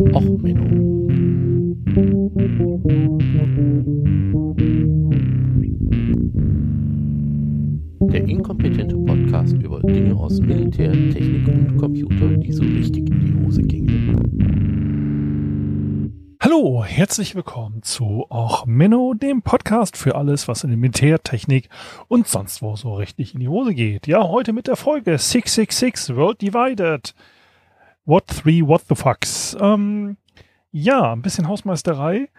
Och, Menno. Der inkompetente Podcast über Dinge aus Militär, Technik und Computer, die so richtig in die Hose gingen. Hallo, herzlich willkommen zu Och Menno, dem Podcast für alles, was in der Militärtechnik und sonst wo so richtig in die Hose geht. Ja, heute mit der Folge 666 World Divided. What three, what the fucks? Ähm, ja, ein bisschen Hausmeisterei.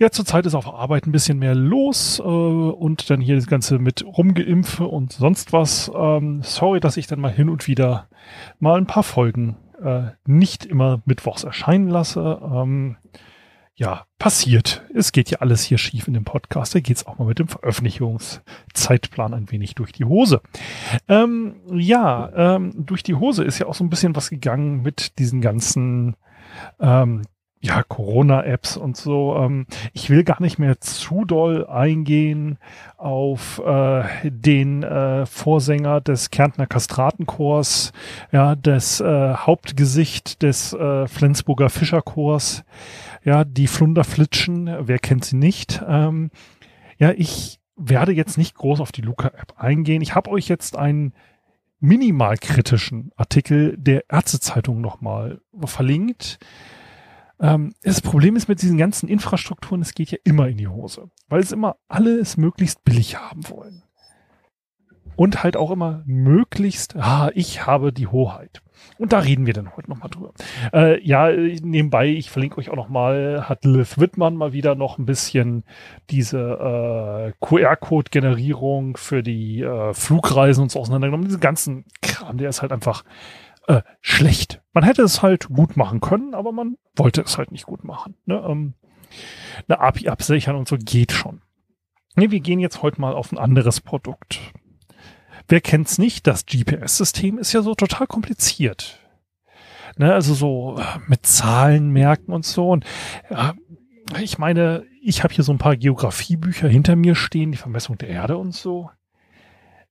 Ja, zurzeit ist auf Arbeit ein bisschen mehr los äh, und dann hier das Ganze mit Rumgeimpfe und sonst was. Ähm, sorry, dass ich dann mal hin und wieder mal ein paar Folgen äh, nicht immer mittwochs erscheinen lasse. Ähm, ja, passiert. Es geht ja alles hier schief in dem Podcast. Da geht's auch mal mit dem Veröffentlichungszeitplan ein wenig durch die Hose. Ähm, ja, ähm, durch die Hose ist ja auch so ein bisschen was gegangen mit diesen ganzen ähm, ja, Corona-Apps und so. Ähm, ich will gar nicht mehr zu doll eingehen auf äh, den äh, Vorsänger des Kärntner Kastratenchors, ja, des äh, Hauptgesicht des äh, Flensburger Fischerchors, ja, die Flunderflitschen, wer kennt sie nicht? Ähm, ja, ich werde jetzt nicht groß auf die Luca-App eingehen. Ich habe euch jetzt einen minimal kritischen Artikel der Ärztezeitung nochmal verlinkt ähm, das Problem ist mit diesen ganzen Infrastrukturen, es geht ja immer in die Hose, weil es immer alle es möglichst billig haben wollen. Und halt auch immer möglichst, ah, ich habe die Hoheit. Und da reden wir dann heute nochmal drüber. Äh, ja, nebenbei, ich verlinke euch auch nochmal, hat Liv Wittmann mal wieder noch ein bisschen diese äh, QR-Code-Generierung für die äh, Flugreisen und so auseinandergenommen. Diesen ganzen Kram, der ist halt einfach äh, schlecht. Man hätte es halt gut machen können, aber man wollte es halt nicht gut machen. Ne? Ähm, eine API absichern und so geht schon. Nee, wir gehen jetzt heute mal auf ein anderes Produkt. Wer kennt's nicht? Das GPS-System ist ja so total kompliziert. Ne, also so äh, mit Zahlen merken und so. Und ja, ich meine, ich habe hier so ein paar Geografiebücher hinter mir stehen, die Vermessung der Erde und so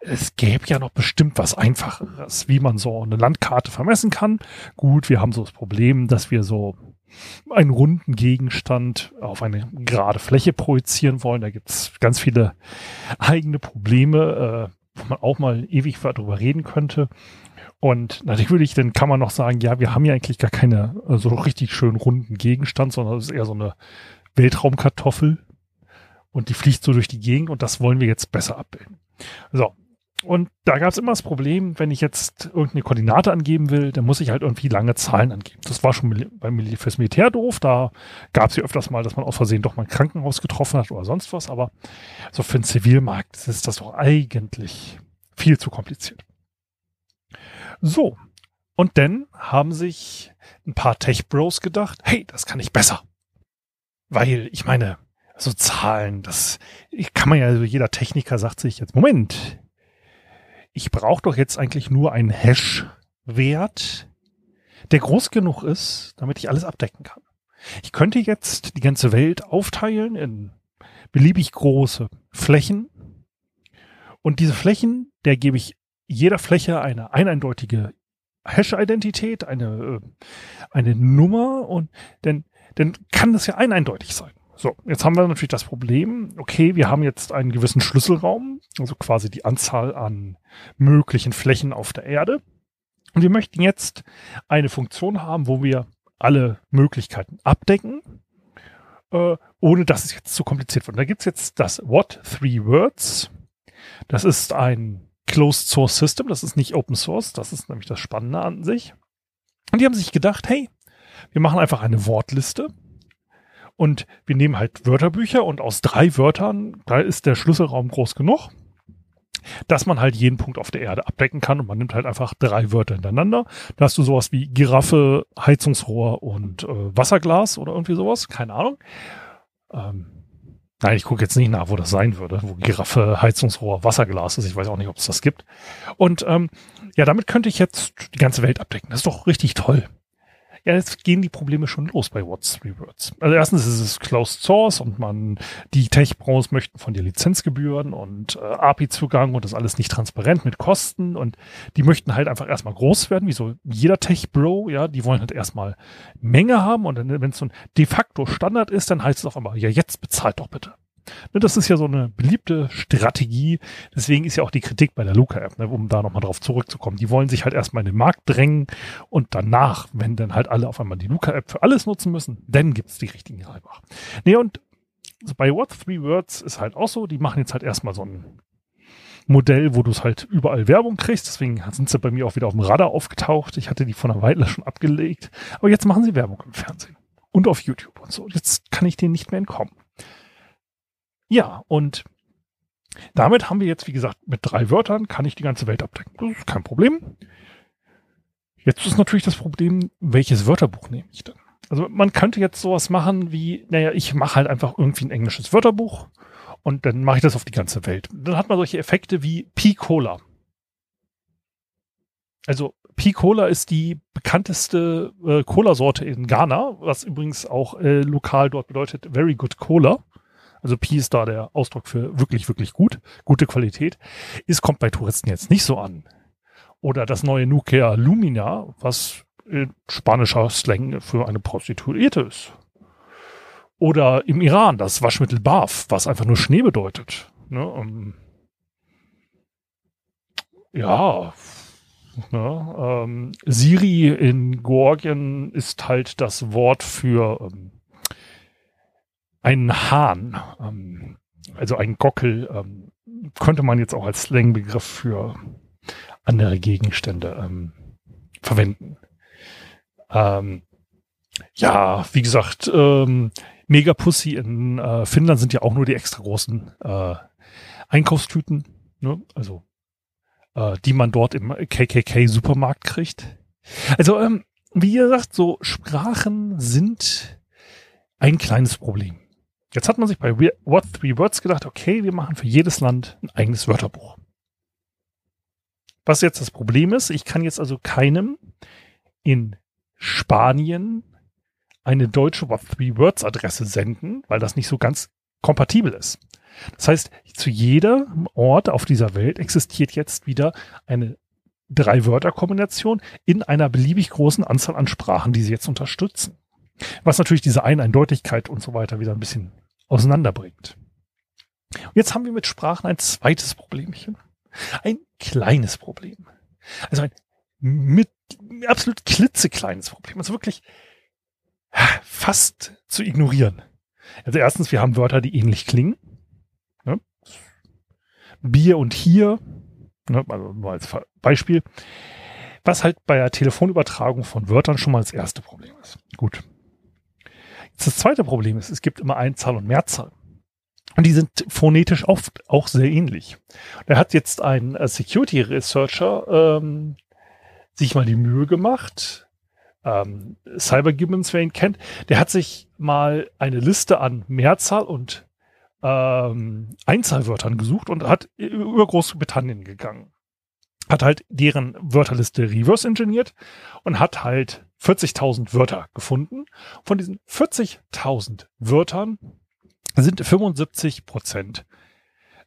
es gäbe ja noch bestimmt was Einfacheres, wie man so eine Landkarte vermessen kann. Gut, wir haben so das Problem, dass wir so einen runden Gegenstand auf eine gerade Fläche projizieren wollen. Da gibt es ganz viele eigene Probleme, äh, wo man auch mal ewig darüber reden könnte. Und natürlich, dann kann man noch sagen, ja, wir haben ja eigentlich gar keine äh, so richtig schön runden Gegenstand, sondern es ist eher so eine Weltraumkartoffel und die fliegt so durch die Gegend und das wollen wir jetzt besser abbilden. So, und da gab es immer das Problem, wenn ich jetzt irgendeine Koordinate angeben will, dann muss ich halt irgendwie lange Zahlen angeben. Das war schon fürs Militär doof. Da gab es ja öfters mal, dass man aus Versehen doch mal ein Krankenhaus getroffen hat oder sonst was. Aber so für den Zivilmarkt ist das doch eigentlich viel zu kompliziert. So. Und dann haben sich ein paar Tech-Bros gedacht, hey, das kann ich besser. Weil, ich meine, so Zahlen, das kann man ja, also jeder Techniker sagt sich jetzt, Moment, ich brauche doch jetzt eigentlich nur einen Hash-Wert, der groß genug ist, damit ich alles abdecken kann. Ich könnte jetzt die ganze Welt aufteilen in beliebig große Flächen und diese Flächen, der gebe ich jeder Fläche eine eindeutige Hash-Identität, eine, äh, eine Nummer und dann, dann kann das ja eindeutig sein. So, jetzt haben wir natürlich das Problem, okay, wir haben jetzt einen gewissen Schlüsselraum, also quasi die Anzahl an möglichen Flächen auf der Erde. Und wir möchten jetzt eine Funktion haben, wo wir alle Möglichkeiten abdecken, äh, ohne dass es jetzt zu kompliziert wird. Und da gibt's jetzt das What Three Words. Das ist ein Closed Source System, das ist nicht Open Source, das ist nämlich das Spannende an sich. Und die haben sich gedacht, hey, wir machen einfach eine Wortliste und wir nehmen halt Wörterbücher und aus drei Wörtern, da ist der Schlüsselraum groß genug, dass man halt jeden Punkt auf der Erde abdecken kann und man nimmt halt einfach drei Wörter hintereinander. Da hast du sowas wie Giraffe, Heizungsrohr und äh, Wasserglas oder irgendwie sowas, keine Ahnung. Ähm, nein, ich gucke jetzt nicht nach, wo das sein würde, wo Giraffe, Heizungsrohr, Wasserglas ist. Ich weiß auch nicht, ob es das gibt. Und ähm, ja, damit könnte ich jetzt die ganze Welt abdecken. Das ist doch richtig toll. Ja, jetzt gehen die Probleme schon los bei What's Three Words. Also erstens ist es Closed Source und man, die Tech-Bros möchten von dir Lizenzgebühren und äh, API-Zugang und das alles nicht transparent mit Kosten und die möchten halt einfach erstmal groß werden, wie so jeder Tech-Bro, ja, die wollen halt erstmal Menge haben und wenn es so ein de facto Standard ist, dann heißt es auf einmal, ja, jetzt bezahlt doch bitte. Ne, das ist ja so eine beliebte Strategie. Deswegen ist ja auch die Kritik bei der Luca-App, ne, um da nochmal drauf zurückzukommen. Die wollen sich halt erstmal in den Markt drängen und danach, wenn dann halt alle auf einmal die Luca-App für alles nutzen müssen, dann gibt's die richtigen Reibach. Nee, und bei What Three Words ist halt auch so, die machen jetzt halt erstmal so ein Modell, wo du es halt überall Werbung kriegst. Deswegen sind sie bei mir auch wieder auf dem Radar aufgetaucht. Ich hatte die von einer Weile schon abgelegt. Aber jetzt machen sie Werbung im Fernsehen und auf YouTube und so. Jetzt kann ich denen nicht mehr entkommen. Ja, und damit haben wir jetzt, wie gesagt, mit drei Wörtern kann ich die ganze Welt abdecken. Das ist kein Problem. Jetzt ist natürlich das Problem, welches Wörterbuch nehme ich denn? Also man könnte jetzt sowas machen wie, naja, ich mache halt einfach irgendwie ein englisches Wörterbuch und dann mache ich das auf die ganze Welt. Dann hat man solche Effekte wie P-Cola. Also P-Cola ist die bekannteste äh, Cola-Sorte in Ghana, was übrigens auch äh, lokal dort bedeutet Very Good Cola. Also Pi ist da der Ausdruck für wirklich, wirklich gut, gute Qualität. Ist, kommt bei Touristen jetzt nicht so an. Oder das neue Nokia Lumina, was in spanischer Slang für eine Prostituierte ist. Oder im Iran das Waschmittel Baf, was einfach nur Schnee bedeutet. Ne, um, ja, ne, ähm, Siri in Georgien ist halt das Wort für ähm, ein Hahn, ähm, also ein Gockel, ähm, könnte man jetzt auch als Slangbegriff für andere Gegenstände ähm, verwenden. Ähm, ja, wie gesagt, ähm, Megapussy in äh, Finnland sind ja auch nur die extra großen äh, Einkaufstüten, ne? also äh, die man dort im KKK-Supermarkt kriegt. Also, ähm, wie gesagt, so Sprachen sind ein kleines Problem. Jetzt hat man sich bei What Three Words gedacht, okay, wir machen für jedes Land ein eigenes Wörterbuch. Was jetzt das Problem ist, ich kann jetzt also keinem in Spanien eine deutsche What Three Words Adresse senden, weil das nicht so ganz kompatibel ist. Das heißt, zu jeder Ort auf dieser Welt existiert jetzt wieder eine Drei-Wörter-Kombination in einer beliebig großen Anzahl an Sprachen, die sie jetzt unterstützen. Was natürlich diese Eindeutigkeit und so weiter wieder ein bisschen auseinanderbringt. Und jetzt haben wir mit Sprachen ein zweites Problemchen. Ein kleines Problem. Also ein mit absolut klitzekleines Problem. Also wirklich fast zu ignorieren. Also erstens, wir haben Wörter, die ähnlich klingen. Ne? Bier und hier, ne? also nur als Beispiel. Was halt bei der Telefonübertragung von Wörtern schon mal das erste Problem ist. Gut, das zweite Problem ist, es gibt immer Einzahl und Mehrzahl. Und die sind phonetisch oft auch sehr ähnlich. Da hat jetzt ein äh, Security Researcher ähm, sich mal die Mühe gemacht, ähm, Cyber Gibbons, wer ihn kennt, der hat sich mal eine Liste an Mehrzahl und ähm, Einzahlwörtern gesucht und hat über Großbritannien gegangen. Hat halt deren Wörterliste reverse engineert und hat halt 40.000 Wörter gefunden. Von diesen 40.000 Wörtern sind 75 Prozent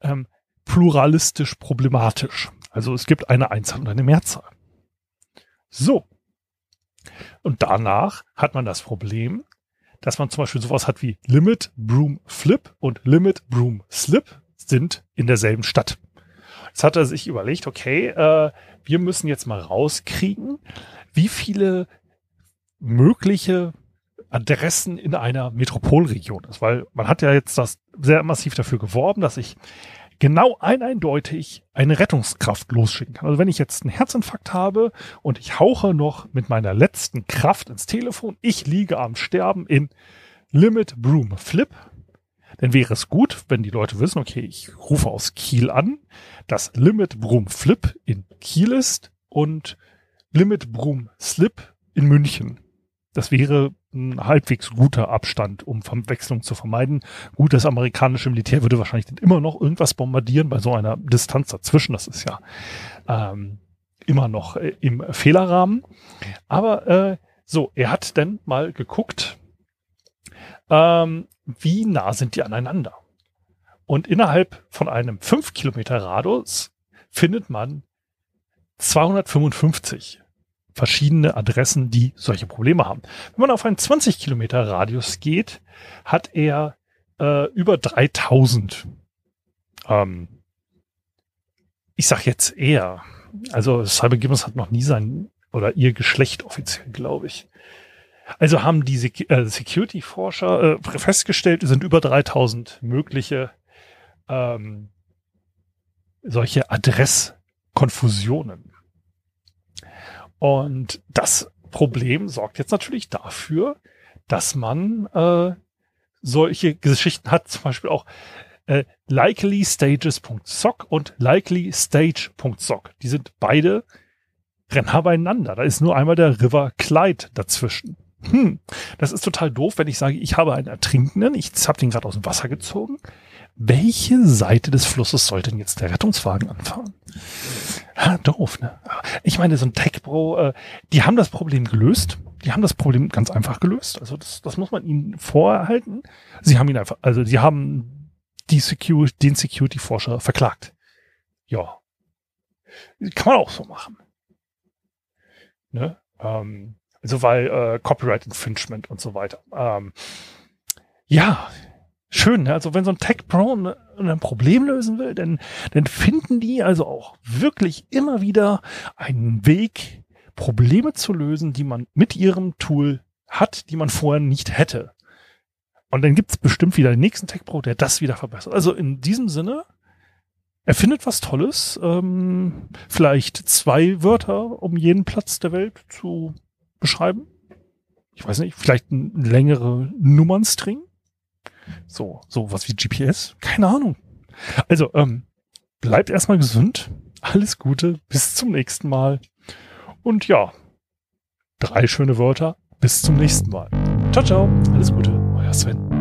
ähm, pluralistisch problematisch. Also es gibt eine Einzahl und eine Mehrzahl. So. Und danach hat man das Problem, dass man zum Beispiel sowas hat wie Limit Broom Flip und Limit Broom Slip sind in derselben Stadt. Jetzt hat er sich überlegt, okay, äh, wir müssen jetzt mal rauskriegen, wie viele mögliche Adressen in einer Metropolregion ist, weil man hat ja jetzt das sehr massiv dafür geworben, dass ich genau ein eindeutig eine Rettungskraft losschicken kann. Also wenn ich jetzt einen Herzinfarkt habe und ich hauche noch mit meiner letzten Kraft ins Telefon, ich liege am Sterben in Limit Broom Flip, dann wäre es gut, wenn die Leute wissen, okay, ich rufe aus Kiel an, dass Limit Broom Flip in Kiel ist und Limit Broom Slip in München. Das wäre ein halbwegs guter Abstand, um Verwechslung zu vermeiden. Gut, das amerikanische Militär würde wahrscheinlich immer noch irgendwas bombardieren bei so einer Distanz dazwischen. Das ist ja ähm, immer noch äh, im Fehlerrahmen. Aber äh, So, er hat dann mal geguckt, ähm, wie nah sind die aneinander. Und innerhalb von einem 5 Kilometer Radius findet man 255 verschiedene Adressen, die solche Probleme haben. Wenn man auf einen 20 Kilometer Radius geht, hat er äh, über 3000. Ähm, ich sag jetzt eher. Also Cybergibbons hat noch nie sein oder ihr Geschlecht offiziell, glaube ich. Also haben die äh, Security-Forscher äh, festgestellt, es sind über 3000 mögliche ähm, solche Adresskonfusionen. Und das Problem sorgt jetzt natürlich dafür, dass man äh, solche Geschichten hat, zum Beispiel auch äh, likelystages.soc und likelystage.soc. Die sind beide rennen beieinander. Da ist nur einmal der River Clyde dazwischen. Hm, das ist total doof, wenn ich sage, ich habe einen Ertrinkenden, ich habe den gerade aus dem Wasser gezogen. Welche Seite des Flusses soll denn jetzt der Rettungswagen anfahren? Ha, doof, ne? Ich meine, so ein Tech Pro, äh, die haben das Problem gelöst. Die haben das Problem ganz einfach gelöst. Also das, das muss man ihnen vorhalten. Sie haben ihn einfach, also sie haben die Security, den Security-Forscher verklagt. Ja. Kann man auch so machen. Ne? Ähm, also weil äh, Copyright Infringement und so weiter. Ähm, ja, schön. Ne? Also wenn so ein Tech Pro ein, ein Problem lösen will, dann, dann finden die also auch wirklich immer wieder einen Weg, Probleme zu lösen, die man mit ihrem Tool hat, die man vorher nicht hätte. Und dann gibt's bestimmt wieder den nächsten Tech Pro, der das wieder verbessert. Also in diesem Sinne, er findet was Tolles, ähm, vielleicht zwei Wörter um jeden Platz der Welt zu beschreiben. Ich weiß nicht, vielleicht ein längere Nummernstring. So, so was wie GPS. Keine Ahnung. Also, ähm, bleibt erstmal gesund. Alles Gute. Bis zum nächsten Mal. Und ja, drei schöne Wörter. Bis zum nächsten Mal. Ciao, ciao. Alles Gute. Euer Sven.